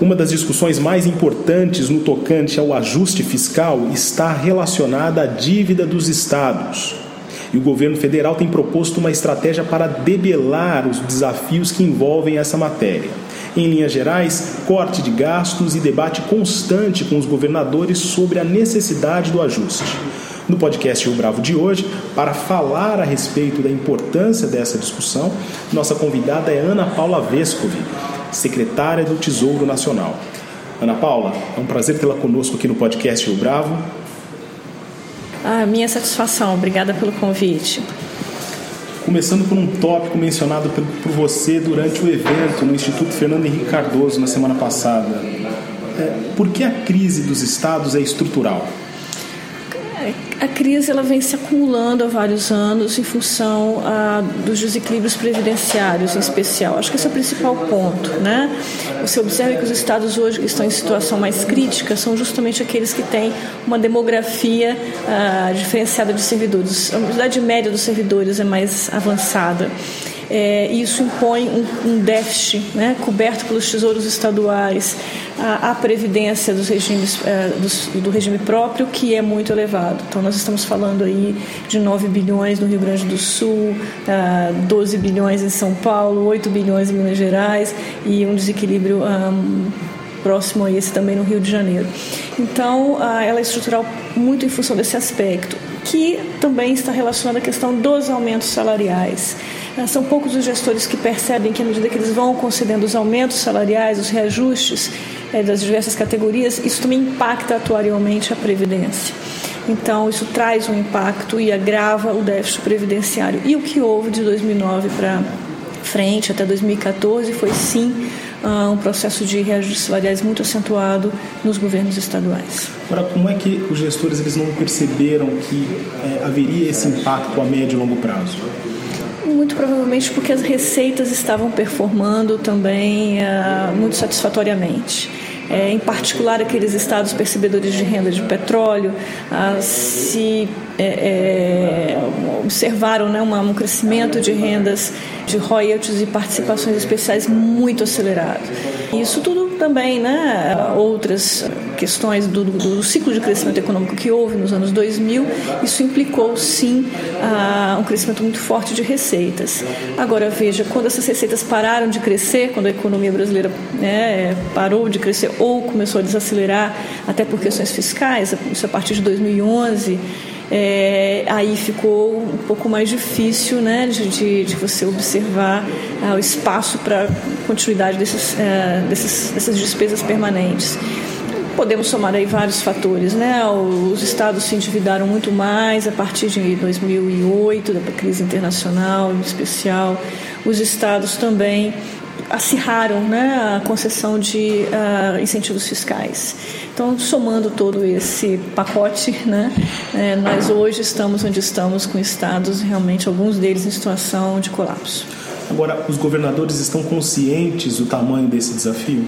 Uma das discussões mais importantes no tocante ao ajuste fiscal está relacionada à dívida dos estados. E o governo federal tem proposto uma estratégia para debelar os desafios que envolvem essa matéria. Em linhas gerais, corte de gastos e debate constante com os governadores sobre a necessidade do ajuste. No podcast Rio Bravo de hoje, para falar a respeito da importância dessa discussão, nossa convidada é Ana Paula Vescovi, secretária do Tesouro Nacional. Ana Paula, é um prazer tê-la conosco aqui no podcast Rio Bravo. Ah, minha satisfação, obrigada pelo convite. Começando por um tópico mencionado por você durante o evento no Instituto Fernando Henrique Cardoso na semana passada. É, por que a crise dos estados é estrutural? A crise ela vem se acumulando há vários anos em função ah, dos desequilíbrios previdenciários, em especial. Acho que esse é o principal ponto, né? Você observa que os estados hoje que estão em situação mais crítica são justamente aqueles que têm uma demografia ah, diferenciada de servidores. A idade média dos servidores é mais avançada é, isso impõe um, um déficit né, coberto pelos tesouros estaduais, a, a previdência dos regimes, é, dos, do regime próprio, que é muito elevado. Então, nós estamos falando aí de 9 bilhões no Rio Grande do Sul, 12 bilhões em São Paulo, 8 bilhões em Minas Gerais e um desequilíbrio próximo a esse também no Rio de Janeiro. Então, ela é estrutural muito em função desse aspecto, que também está relacionado à questão dos aumentos salariais. Ah, são poucos os gestores que percebem que, à medida que eles vão concedendo os aumentos salariais, os reajustes é, das diversas categorias, isso também impacta atuarialmente a Previdência. Então, isso traz um impacto e agrava o déficit previdenciário. E o que houve de 2009 para frente, até 2014, foi sim uh, um processo de reajustes salariais muito acentuado nos governos estaduais. Agora, como é que os gestores eles não perceberam que é, haveria esse impacto a médio e longo prazo? Muito provavelmente porque as receitas estavam performando também uh, muito satisfatoriamente. É, em particular aqueles estados percebedores de renda de petróleo, uh, se é, é, observaram né, uma, um crescimento de rendas de royalties e participações especiais muito acelerado. Isso tudo também, né, outras questões do, do, ciclo de crescimento econômico que houve nos anos 2000, isso implicou sim uh, um crescimento muito forte de receitas. Agora veja, quando essas receitas pararam de crescer, quando a economia brasileira né, parou de crescer ou começou a desacelerar, até por questões fiscais, isso a partir de 2011 é, aí ficou um pouco mais difícil né, de, de você observar ah, o espaço para continuidade desses, é, desses, dessas despesas permanentes. Podemos somar aí vários fatores, né? Os estados se endividaram muito mais a partir de 2008, da crise internacional em especial. Os estados também acirraram né, a concessão de uh, incentivos fiscais. Então, somando todo esse pacote, né, é, nós hoje estamos onde estamos com estados, realmente alguns deles em situação de colapso. Agora, os governadores estão conscientes do tamanho desse desafio?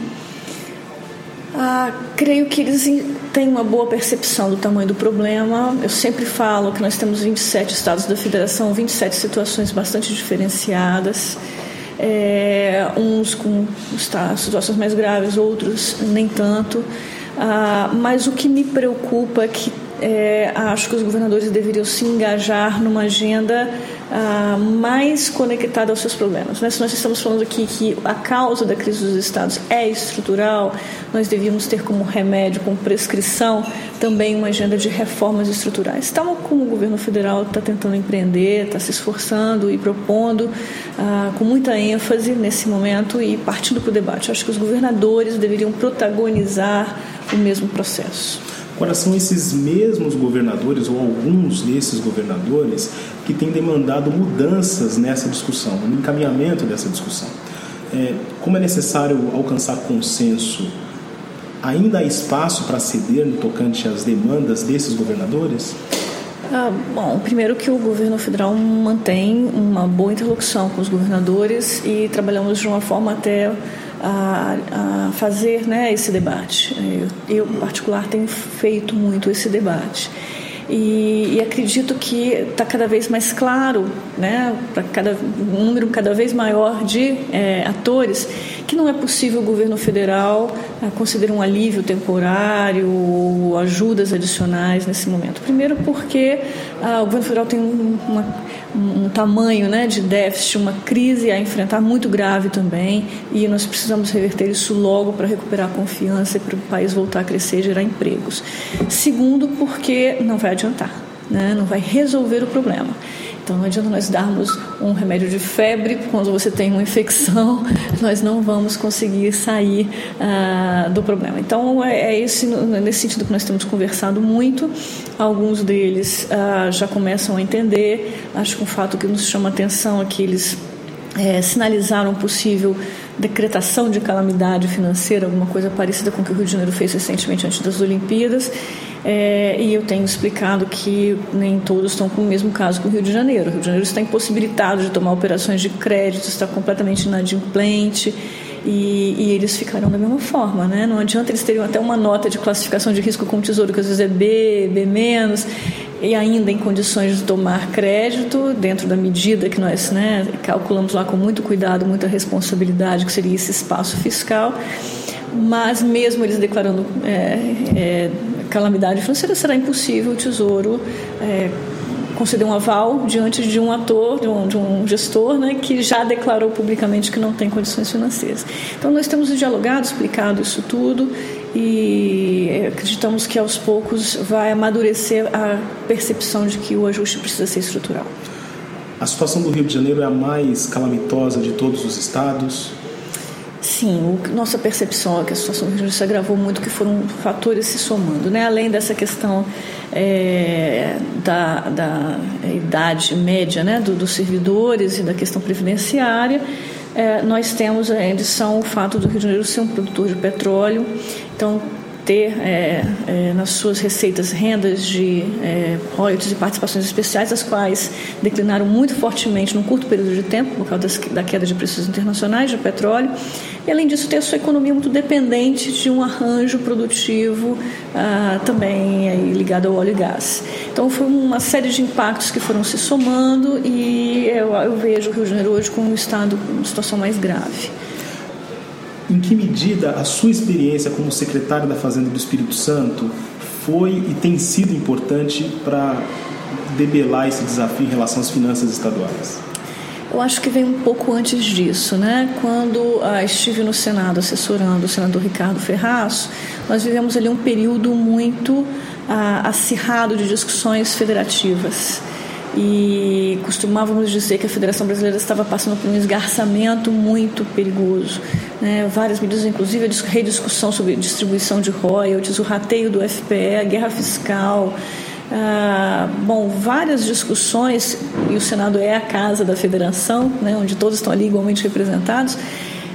Ah, creio que eles têm uma boa percepção do tamanho do problema. Eu sempre falo que nós temos 27 estados da federação, 27 situações bastante diferenciadas é, uns com situações mais graves, outros nem tanto. Ah, mas o que me preocupa é que é, acho que os governadores deveriam se engajar numa agenda ah, mais conectada aos seus problemas. Né? Se nós estamos falando aqui que a causa da crise dos estados é estrutural, nós devíamos ter como remédio, como prescrição, também uma agenda de reformas estruturais. Tal como o governo federal está tentando empreender, está se esforçando e propondo ah, com muita ênfase nesse momento e partindo para o debate. Acho que os governadores deveriam protagonizar o mesmo processo. Agora, são esses mesmos governadores, ou alguns desses governadores, que têm demandado mudanças nessa discussão, no encaminhamento dessa discussão. É, como é necessário alcançar consenso ainda há espaço para ceder no tocante às demandas desses governadores? Ah, bom, primeiro que o governo federal mantém uma boa interlocução com os governadores e trabalhamos de uma forma até a, a fazer né, esse debate. Eu, eu, em particular, tenho feito muito esse debate. E, e acredito que está cada vez mais claro, né, para cada um número cada vez maior de é, atores, que não é possível o governo federal é, conceder um alívio temporário ou ajudas adicionais nesse momento. Primeiro, porque ah, o governo federal tem uma, um tamanho né, de déficit, uma crise a enfrentar muito grave também, e nós precisamos reverter isso logo para recuperar a confiança e para o país voltar a crescer e gerar empregos. Segundo, porque não vai adiantar, né, não vai resolver o problema. Então não adianta nós darmos um remédio de febre quando você tem uma infecção, nós não vamos conseguir sair ah, do problema. Então é, é, esse, nesse sentido que nós temos conversado muito. Alguns deles ah, já começam a entender. Acho que um fato que nos chama atenção é que eles é, sinalizaram possível decretação de calamidade financeira, alguma coisa parecida com o que o Rio de Janeiro fez recentemente antes das Olimpíadas. É, e eu tenho explicado que nem todos estão com o mesmo caso que o Rio de Janeiro. O Rio de Janeiro está impossibilitado de tomar operações de crédito, está completamente inadimplente. E, e, eles ficarão da mesma forma, né? Não adianta eles terem até uma nota de classificação de risco com o tesouro, que às vezes é B, B e ainda em condições de tomar crédito dentro da medida que nós né, calculamos lá com muito cuidado, muita responsabilidade, que seria esse espaço fiscal. Mas mesmo eles declarando é, é, calamidade financeira, será impossível o Tesouro é, conceder um aval diante de um ator, de um, de um, gestor, né, que já declarou publicamente que não tem condições financeiras. Então, nós temos dialogado, explicado isso tudo e acreditamos que aos poucos vai amadurecer a percepção de que o ajuste precisa ser estrutural. A situação do Rio de Janeiro é a mais calamitosa de todos os estados? Sim, o, nossa percepção é que a situação do Rio de Janeiro se agravou muito, que foram fatores se somando, né? Além dessa questão é, da, da, idade média né? Do, dos servidores e da questão previdenciária, é, nós temos a edição o fato do Rio de Janeiro ser um produtor de petróleo, então ter é, é, nas suas receitas rendas de é, royalties e participações especiais, as quais declinaram muito fortemente num curto período de tempo, por causa das, da queda de preços internacionais de petróleo, e além disso ter a sua economia muito dependente de um arranjo produtivo ah, também aí, ligado ao óleo e gás. Então foi uma série de impactos que foram se somando e eu, eu vejo o Rio de Janeiro hoje como um estado, uma situação mais grave. Em que medida a sua experiência como secretário da Fazenda do Espírito Santo foi e tem sido importante para debelar esse desafio em relação às finanças estaduais? Eu acho que vem um pouco antes disso, né? Quando ah, estive no Senado assessorando o senador Ricardo Ferraz, nós vivemos ali um período muito ah, acirrado de discussões federativas e costumávamos dizer que a Federação Brasileira estava passando por um esgarçamento muito perigoso. Né? Várias medidas, inclusive a rediscussão sobre distribuição de royalties, o rateio do FPE, a guerra fiscal. Ah, bom, várias discussões, e o Senado é a casa da federação, né, onde todos estão ali igualmente representados,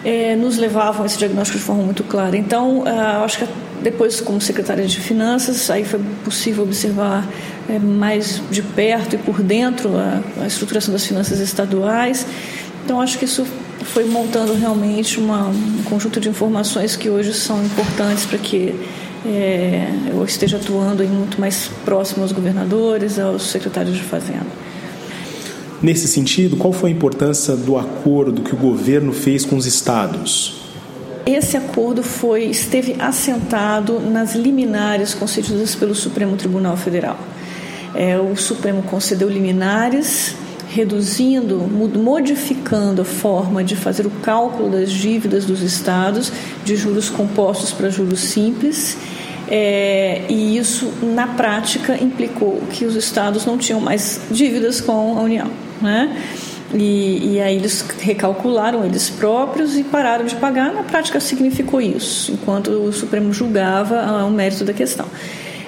eh, nos levavam a esse diagnóstico de forma muito clara. Então, ah, acho que depois, como secretária de Finanças, aí foi possível observar é, mais de perto e por dentro a, a, estruturação das finanças estaduais. Então, acho que isso foi montando realmente uma, um conjunto de informações que hoje são importantes para que é, eu esteja atuando aí muito mais próximo aos governadores, aos secretários de Fazenda. Nesse sentido, qual foi a importância do acordo que o governo fez com os estados? Esse acordo foi esteve assentado nas liminares concedidas pelo Supremo Tribunal Federal. É, o Supremo concedeu liminares reduzindo, modificando a forma de fazer o cálculo das dívidas dos estados de juros compostos para juros simples. É, e isso, na prática, implicou que os estados não tinham mais dívidas com a União. Né? E, e, aí eles recalcularam eles próprios e pararam de pagar. Na prática significou isso, enquanto o Supremo julgava o mérito da questão.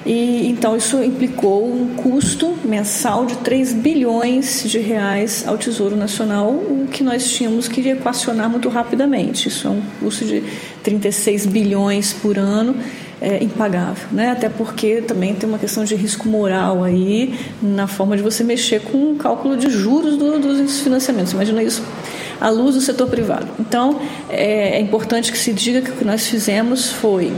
E então isso implicou um custo mensal de 3 bilhões de reais ao Tesouro Nacional, o que nós tínhamos que equacionar muito rapidamente. Isso é um custo de 36 bilhões por ano. É, impagável, né? Até porque também tem uma questão de risco moral aí na forma de você mexer com o cálculo de juros do, dos financiamentos. Imagina isso à luz do setor privado. Então é, é importante que se diga que o que nós fizemos foi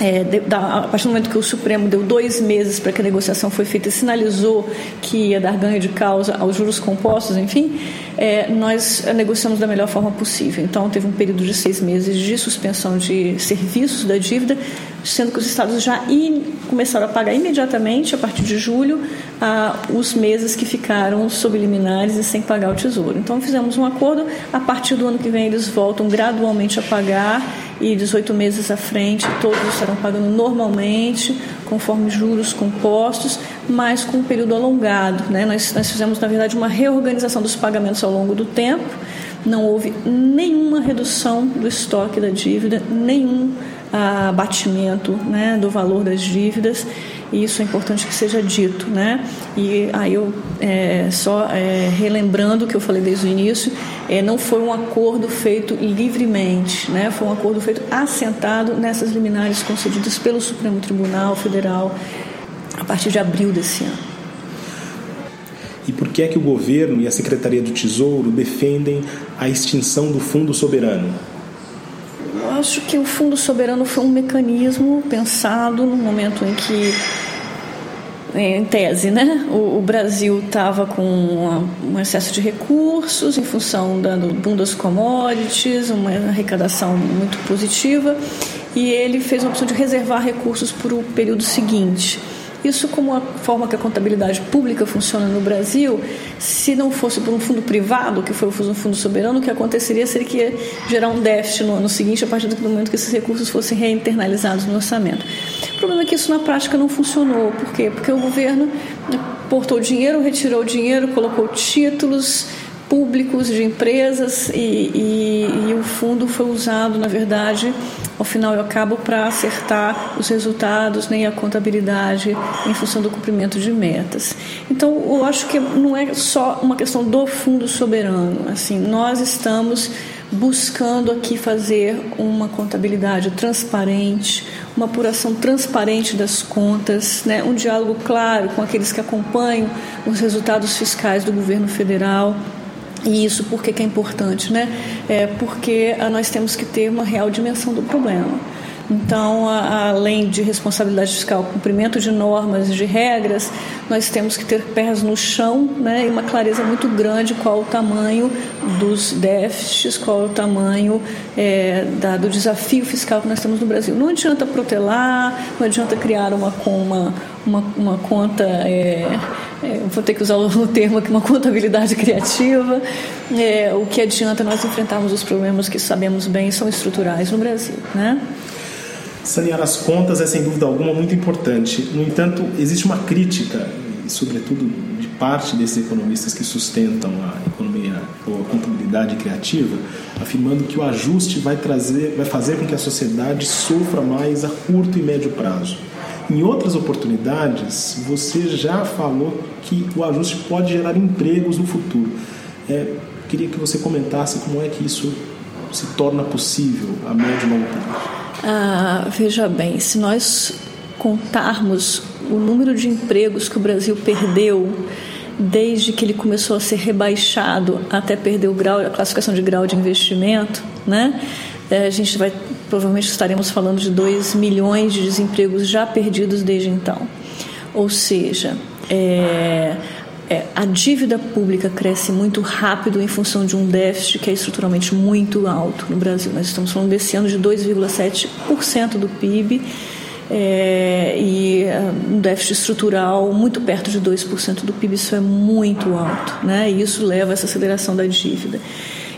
é, da, a partir do momento que o Supremo deu dois meses para que a negociação foi feita e sinalizou que ia dar ganho de causa aos juros compostos, enfim, é, nós negociamos da melhor forma possível. Então, teve um período de seis meses de suspensão de serviços da dívida, sendo que os estados já in, começaram a pagar imediatamente, a partir de julho, a, os meses que ficaram sob liminares e sem pagar o tesouro. Então, fizemos um acordo, a partir do ano que vem eles voltam gradualmente a pagar e 18 meses à frente todos estarão pagando normalmente, conforme juros compostos, mas com um período alongado. Né? Nós, nós fizemos, na verdade, uma reorganização dos pagamentos ao longo do tempo, não houve nenhuma redução do estoque da dívida, nenhum abatimento né, do valor das dívidas e isso é importante que seja dito, né? E aí eu é, só é, relembrando o que eu falei desde o início, é, não foi um acordo feito livremente, né? Foi um acordo feito assentado nessas liminares concedidas pelo Supremo Tribunal Federal a partir de abril desse ano. E por que é que o governo e a Secretaria do Tesouro defendem a extinção do Fundo Soberano? Acho que o Fundo Soberano foi um mecanismo pensado no momento em que em tese, né? O, o Brasil estava com uma, um excesso de recursos em função da, do boom das commodities, uma arrecadação muito positiva, e ele fez a opção de reservar recursos para o período seguinte. Isso, como a forma que a contabilidade pública funciona no Brasil, se não fosse por um fundo privado, que foi o fundo soberano, o que aconteceria seria que ia gerar um déficit no ano seguinte, a partir do momento que esses recursos fossem reinternalizados no orçamento. O problema é que isso na prática não funcionou. Por quê? Porque o governo portou dinheiro, retirou dinheiro, colocou títulos públicos de empresas e, e, e, o fundo foi usado, na verdade, ao final e ao cabo, para acertar os resultados nem a contabilidade em função do cumprimento de metas. Então, eu acho que não é só uma questão do fundo soberano. Assim, nós estamos buscando aqui fazer uma contabilidade transparente, uma apuração transparente das contas, né? um diálogo claro com aqueles que acompanham os resultados fiscais do governo federal e isso por que é importante, né? É porque ah, nós temos que ter uma real dimensão do problema. Então, além de responsabilidade fiscal, cumprimento de normas, de regras, nós temos que ter pés no chão né, e uma clareza muito grande qual o tamanho dos déficits, qual o tamanho é, da, do desafio fiscal que nós temos no Brasil. Não adianta protelar, não adianta criar uma, uma, uma, uma conta. É, é, vou ter que usar o termo aqui, uma contabilidade criativa. É, o que adianta nós enfrentarmos os problemas que sabemos bem são estruturais no Brasil, né? Sanear as contas é sem dúvida alguma muito importante. No entanto, existe uma crítica, sobretudo de parte desses economistas que sustentam a economia ou a contabilidade criativa, afirmando que o ajuste vai trazer, vai fazer com que a sociedade sofra mais a curto e médio prazo. Em outras oportunidades, você já falou que o ajuste pode gerar empregos no futuro. É, queria que você comentasse como é que isso se torna possível a médio e longo prazo. Ah, veja bem, se nós contarmos o número de empregos que o Brasil perdeu desde que ele começou a ser rebaixado até perder o grau, a classificação de grau de investimento, né? É, a gente vai provavelmente estaremos falando de 2 milhões de desempregos já perdidos desde então. Ou seja, é, é, a dívida pública cresce muito rápido em função de um déficit que é estruturalmente muito alto no Brasil. Nós estamos falando desse ano de 2,7% do PIB é, e um déficit estrutural muito perto de 2% do PIB. Isso é muito alto, né? E isso leva a essa aceleração da dívida.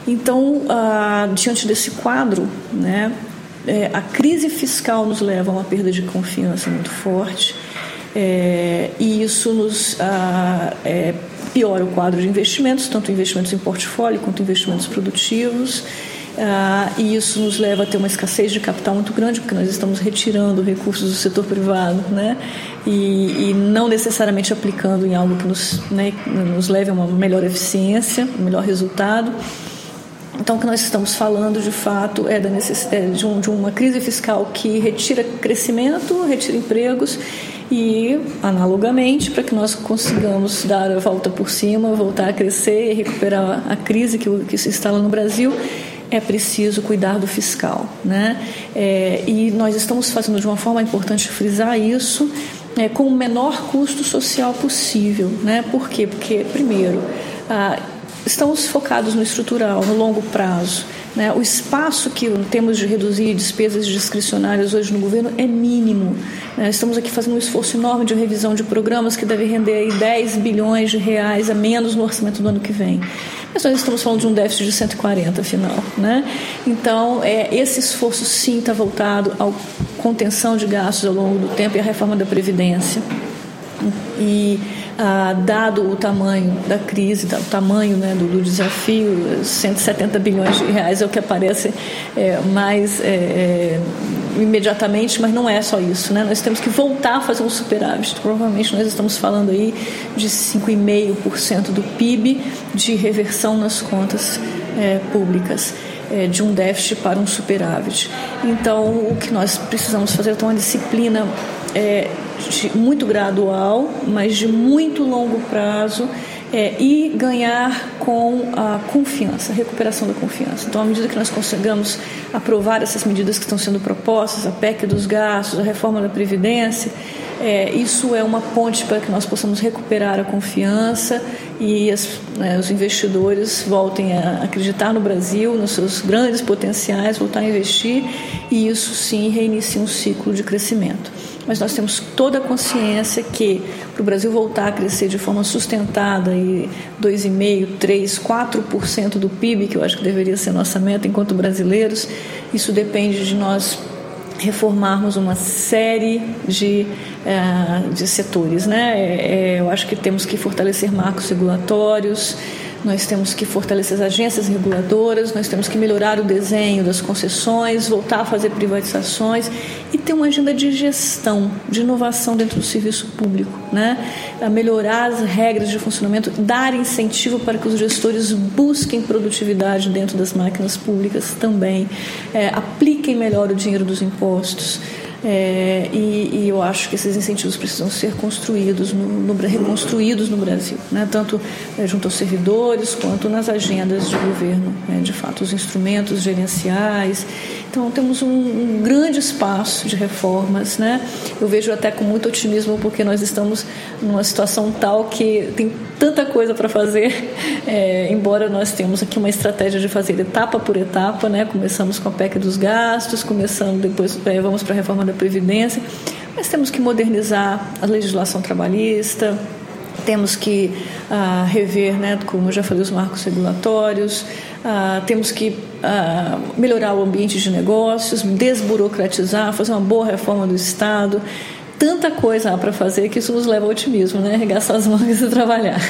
Então, ah, diante desse quadro, né, é, a crise fiscal nos leva a uma perda de confiança muito forte é, e isso nos ah, é, piora o quadro de investimentos, tanto investimentos em portfólio quanto investimentos produtivos. ah, e isso nos leva a ter uma escassez de capital muito grande, porque nós estamos retirando recursos do setor privado, né? E, e não necessariamente aplicando em algo que nos, né, nos leve a uma melhor eficiência, um melhor resultado. Então, o que nós estamos falando, de fato, é da necessidade de, um, de uma crise fiscal que retira crescimento, retira empregos e, analogamente, para que nós consigamos dar a volta por cima, voltar a crescer e recuperar a crise que, que se instala no Brasil, é preciso cuidar do fiscal. Né? É, e nós estamos fazendo de uma forma importante frisar isso é, com o menor custo social possível. Né? Por quê? Porque, primeiro, ah, estamos focados no estrutural, no longo prazo. Né? O espaço que temos de reduzir despesas discricionárias hoje no governo é mínimo. Né? Estamos aqui fazendo um esforço enorme de revisão de programas que deve render aí 10 bilhões de reais a menos no orçamento do ano que vem. Mas nós estamos falando de um déficit de 140, afinal. Né? Então, é, esse esforço sim está voltado à contenção de gastos ao longo do tempo e à reforma da Previdência. E ah, dado o tamanho da crise, o tamanho né, do, do, desafio, 170 bilhões de reais é o que aparece é, mais é, é, imediatamente, mas não é só isso. Né? Nós temos que voltar a fazer um superávit. Provavelmente nós estamos falando aí de 5,5% do PIB de reversão nas contas é, públicas é, de um déficit para um superávit. Então, o que nós precisamos fazer é uma disciplina é, muito gradual, mas de muito longo prazo. É, e ganhar com a confiança, a recuperação da confiança. Então, à medida que nós consigamos aprovar essas medidas que estão sendo propostas, a PEC dos gastos, a reforma da Previdência, é, isso é uma ponte para que nós possamos recuperar a confiança e as, né, os investidores voltem a acreditar no Brasil, nos seus grandes potenciais, voltar a investir e isso sim reinicia um ciclo de crescimento mas nós temos toda a consciência que para o Brasil voltar a crescer de forma sustentada e 2,5%, 3%, 4% do PIB, que eu acho que deveria ser nossa meta enquanto brasileiros, isso depende de nós reformarmos uma série de, uh, de setores. Né? É, eu acho que temos que fortalecer marcos regulatórios, nós temos que fortalecer as agências reguladoras, nós temos que melhorar o desenho das concessões, voltar a fazer privatizações e ter uma agenda de gestão, de inovação dentro do serviço público, né? A melhorar as regras de funcionamento, dar incentivo para que os gestores busquem produtividade dentro das máquinas públicas também, é, apliquem melhor o dinheiro dos impostos. É, e, e, eu acho que esses incentivos precisam ser construídos, no, no, reconstruídos no Brasil, né? tanto é, junto aos servidores quanto nas agendas de governo, né? de fato, os instrumentos gerenciais. Então, temos um, um, grande espaço de reformas. Né? Eu vejo até com muito otimismo, porque nós estamos numa situação tal que tem tanta coisa para fazer, é, embora nós temos aqui uma estratégia de fazer etapa por etapa. Né? Começamos com a PEC dos gastos, começamos, depois é, vamos para a reforma da da Previdência, mas temos que modernizar a legislação trabalhista, temos que ah, rever, né, como eu já falei, os marcos regulatórios, ah, temos que ah, melhorar o ambiente de negócios, desburocratizar, fazer uma boa reforma do Estado. Tanta coisa há para fazer que isso nos leva ao otimismo, né? Arregaçar as mãos e trabalhar.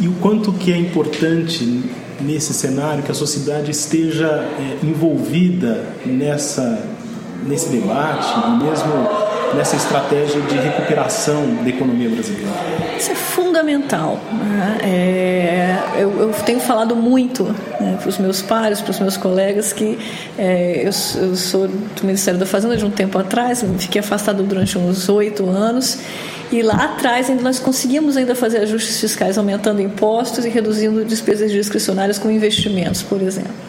E o quanto que é importante nesse cenário que a sociedade esteja é, envolvida nessa nesse debate e mesmo nessa estratégia de recuperação da economia brasileira? Isso é fundamental. Né? É, eu, eu, tenho falado muito né, para os meus pares, para os meus colegas, que é, eu, eu, sou do Ministério da Fazenda de um tempo atrás, fiquei afastado durante uns oito anos. E lá atrás ainda nós conseguimos ainda fazer ajustes fiscais, aumentando impostos e reduzindo despesas discricionárias com investimentos, por exemplo.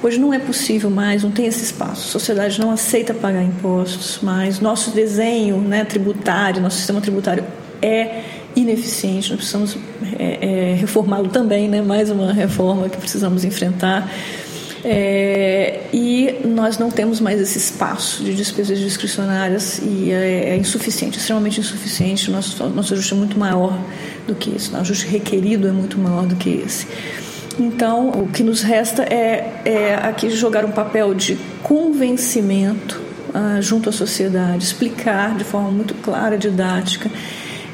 Hoje não é possível mais, não tem esse espaço. A sociedade não aceita pagar impostos mais. Nosso desenho né, tributário, nosso sistema tributário é ineficiente. Nós precisamos é, é, reformá-lo também, né? mais uma reforma que precisamos enfrentar. É, e nós não temos mais esse espaço de despesas discricionárias e é, é insuficiente, extremamente insuficiente. Nosso, nosso ajuste é muito maior do que isso, o ajuste requerido é muito maior do que esse. Então, o que nos resta é, é aqui jogar um papel de convencimento ah, junto à sociedade, explicar de forma muito clara, didática,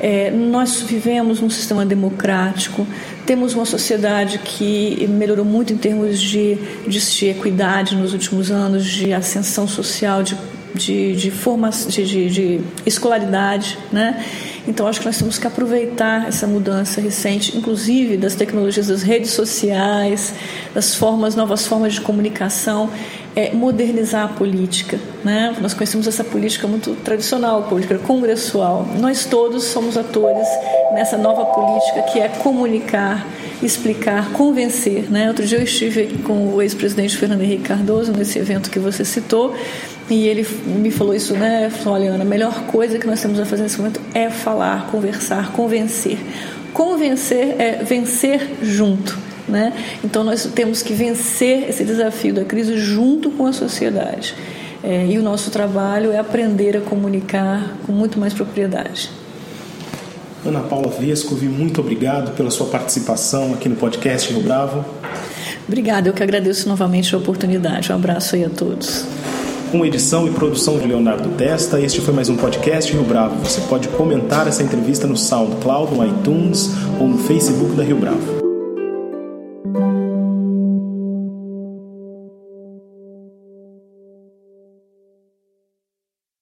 É, nós vivemos num sistema democrático, temos uma sociedade que melhorou muito em termos de, de equidade nos últimos anos, de ascensão social, de, de, de, forma, de, de, de escolaridade, né? Então, acho que nós temos que aproveitar essa mudança recente, inclusive das tecnologias das redes sociais, das formas, novas formas de comunicação, é, modernizar a política. Né? Nós conhecemos essa política muito tradicional, política congressual. Nós todos somos atores nessa nova política que é comunicar, explicar, convencer. Né? Outro dia eu estive com o ex-presidente Fernando Henrique Cardoso nesse evento que você citou e ele me falou isso, né? Falou, olha, Ana, a melhor coisa que nós temos a fazer nesse momento é falar, conversar, convencer. Convencer é vencer junto. Né? Então nós temos que vencer esse desafio da crise junto com a sociedade. É, e o nosso trabalho é aprender a comunicar com muito mais propriedade. Ana Paula Vescovi, muito obrigado pela sua participação aqui no podcast Rio Bravo. Obrigada, eu que agradeço novamente a oportunidade. Um abraço aí a todos. Com edição e produção de Leonardo Testa, este foi mais um podcast Rio Bravo. Você pode comentar essa entrevista no SoundCloud, no iTunes ou no Facebook da Rio Bravo.